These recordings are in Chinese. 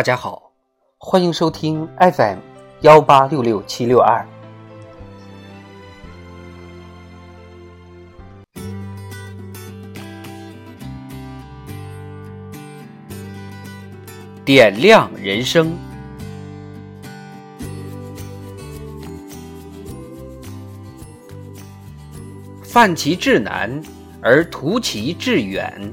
大家好，欢迎收听 FM 幺八六六七六二。点亮人生，泛其志难而图其志远。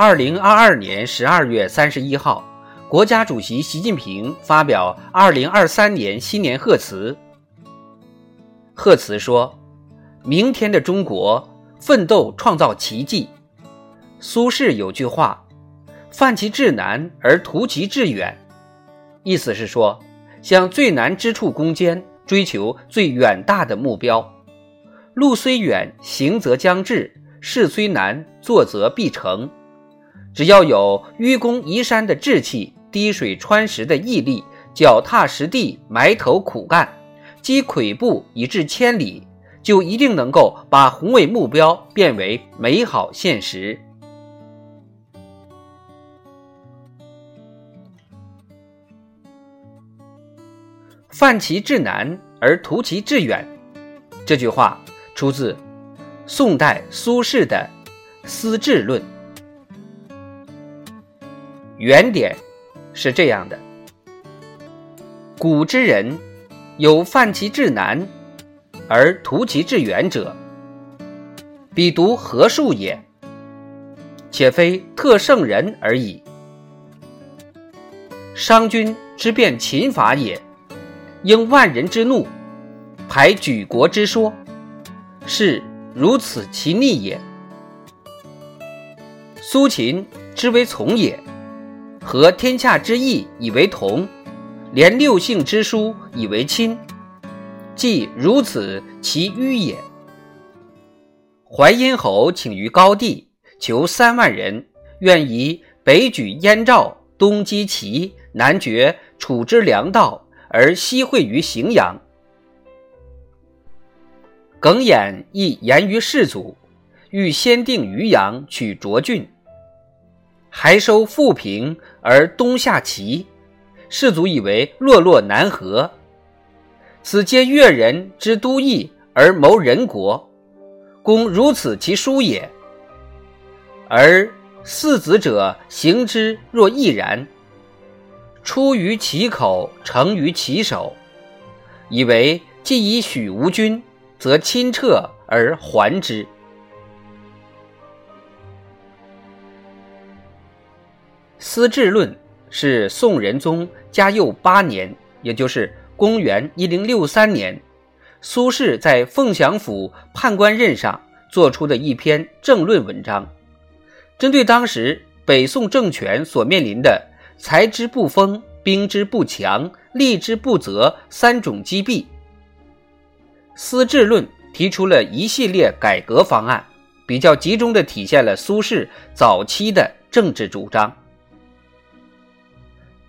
二零二二年十二月三十一号，国家主席习近平发表二零二三年新年贺词。贺词说：“明天的中国，奋斗创造奇迹。”苏轼有句话：“犯其志难而图其志远。”意思是说，向最难之处攻坚，追求最远大的目标。路虽远，行则将至；事虽难，做则必成。只要有愚公移山的志气，滴水穿石的毅力，脚踏实地埋头苦干，积跬步以至千里，就一定能够把宏伟目标变为美好现实。泛其志难而图其志远，这句话出自宋代苏轼的《思志论》。原点是这样的：古之人有泛其至难而图其志远者，彼独何数也？且非特圣人而已。商君之变秦法也，应万人之怒，排举国之说，是如此其逆也。苏秦之为从也。合天下之义以为同，连六姓之书以为亲，既如此，其迂也。淮阴侯请于高帝，求三万人，愿以北举燕赵，东击齐，南绝楚之粮道，而西会于荥阳。耿弇亦言于世祖，欲先定渔阳，取涿郡。还收富平而东下齐，士卒以为落落难合。此皆越人之都邑而谋人国，公如此其书也。而四子者行之若亦然，出于其口，成于其手，以为既以许吴君，则亲撤而还之。《资治论》是宋仁宗嘉佑八年，也就是公元一零六三年，苏轼在凤翔府判官任上做出的一篇政论文章，针对当时北宋政权所面临的财之不丰、兵之不强、吏之不泽三种积弊，《思治论》提出了一系列改革方案，比较集中地体现了苏轼早期的政治主张。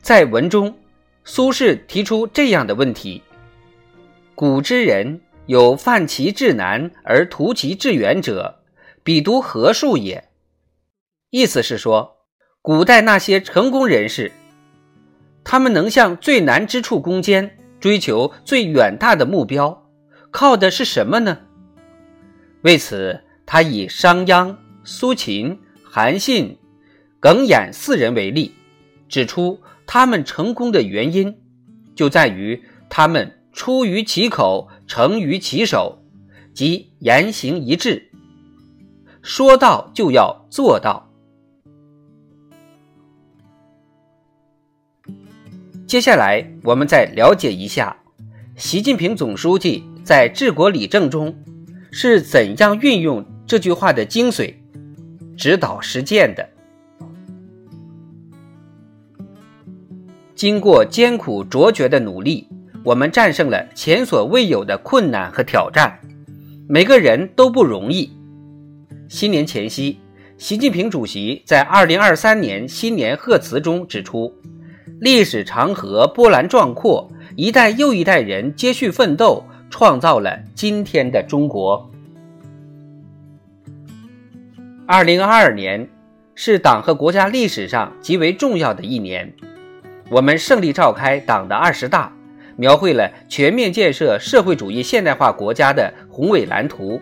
在文中，苏轼提出这样的问题：“古之人有泛其志难而图其志远者，彼独何数也？”意思是说，古代那些成功人士，他们能向最难之处攻坚，追求最远大的目标，靠的是什么呢？为此，他以商鞅、苏秦、韩信、耿弇四人为例，指出。他们成功的原因，就在于他们出于其口，成于其手，即言行一致，说到就要做到。接下来，我们再了解一下习近平总书记在治国理政中是怎样运用这句话的精髓，指导实践的。经过艰苦卓绝的努力，我们战胜了前所未有的困难和挑战，每个人都不容易。新年前夕，习近平主席在2023年新年贺词中指出，历史长河波澜壮阔，一代又一代人接续奋斗，创造了今天的中国。二零二二年是党和国家历史上极为重要的一年，我们胜利召开党的二十大，描绘了全面建设社会主义现代化国家的宏伟蓝图。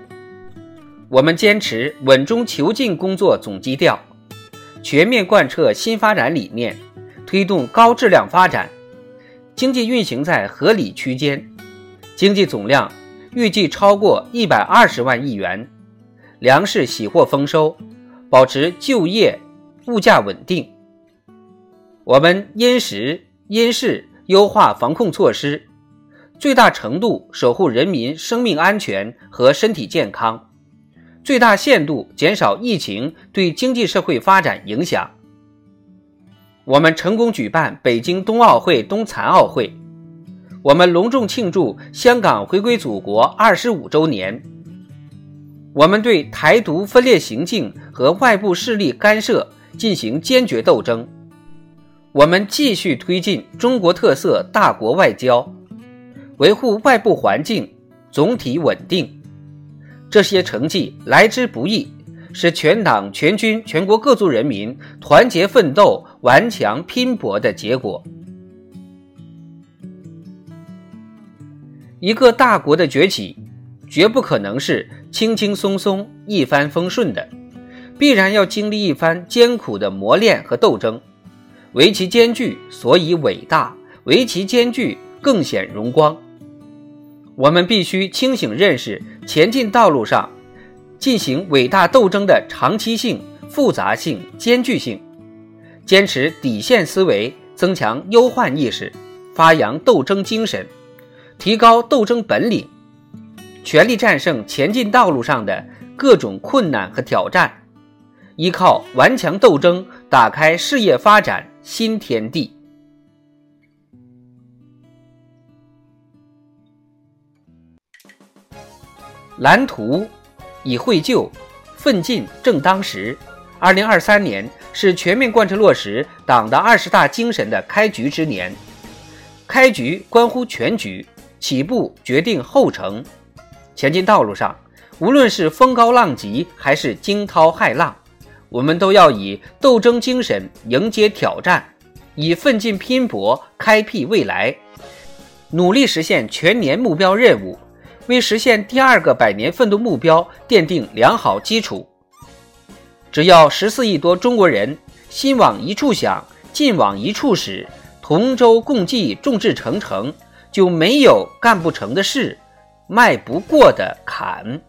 我们坚持稳中求进工作总基调，全面贯彻新发展理念，推动高质量发展，经济运行在合理区间，经济总量预计超过一百二十万亿元。粮食喜获丰收，保持就业、物价稳定。我们因时因势优化防控措施，最大程度守护人民生命安全和身体健康，最大限度减少疫情对经济社会发展影响。我们成功举办北京冬奥会、冬残奥会，我们隆重庆祝香港回归祖国二十五周年。我们对台独分裂行径和外部势力干涉进行坚决斗争。我们继续推进中国特色大国外交，维护外部环境总体稳定。这些成绩来之不易，是全党全军全国各族人民团结奋斗、顽强拼搏的结果。一个大国的崛起，绝不可能是。轻轻松松、一帆风顺的，必然要经历一番艰苦的磨练和斗争。为其艰巨，所以伟大；为其艰巨，更显荣光。我们必须清醒认识前进道路上进行伟大斗争的长期性、复杂性、艰巨性，坚持底线思维，增强忧患意识，发扬斗争精神，提高斗争本领。全力战胜前进道路上的各种困难和挑战，依靠顽强斗争打开事业发展新天地。蓝图已绘就，奋进正当时。二零二三年是全面贯彻落实党的二十大精神的开局之年，开局关乎全局，起步决定后程。前进道路上，无论是风高浪急还是惊涛骇浪，我们都要以斗争精神迎接挑战，以奋进拼搏开辟未来，努力实现全年目标任务，为实现第二个百年奋斗目标奠定良好基础。只要十四亿多中国人心往一处想，劲往一处使，同舟共济，众志成城，就没有干不成的事。迈不过的坎。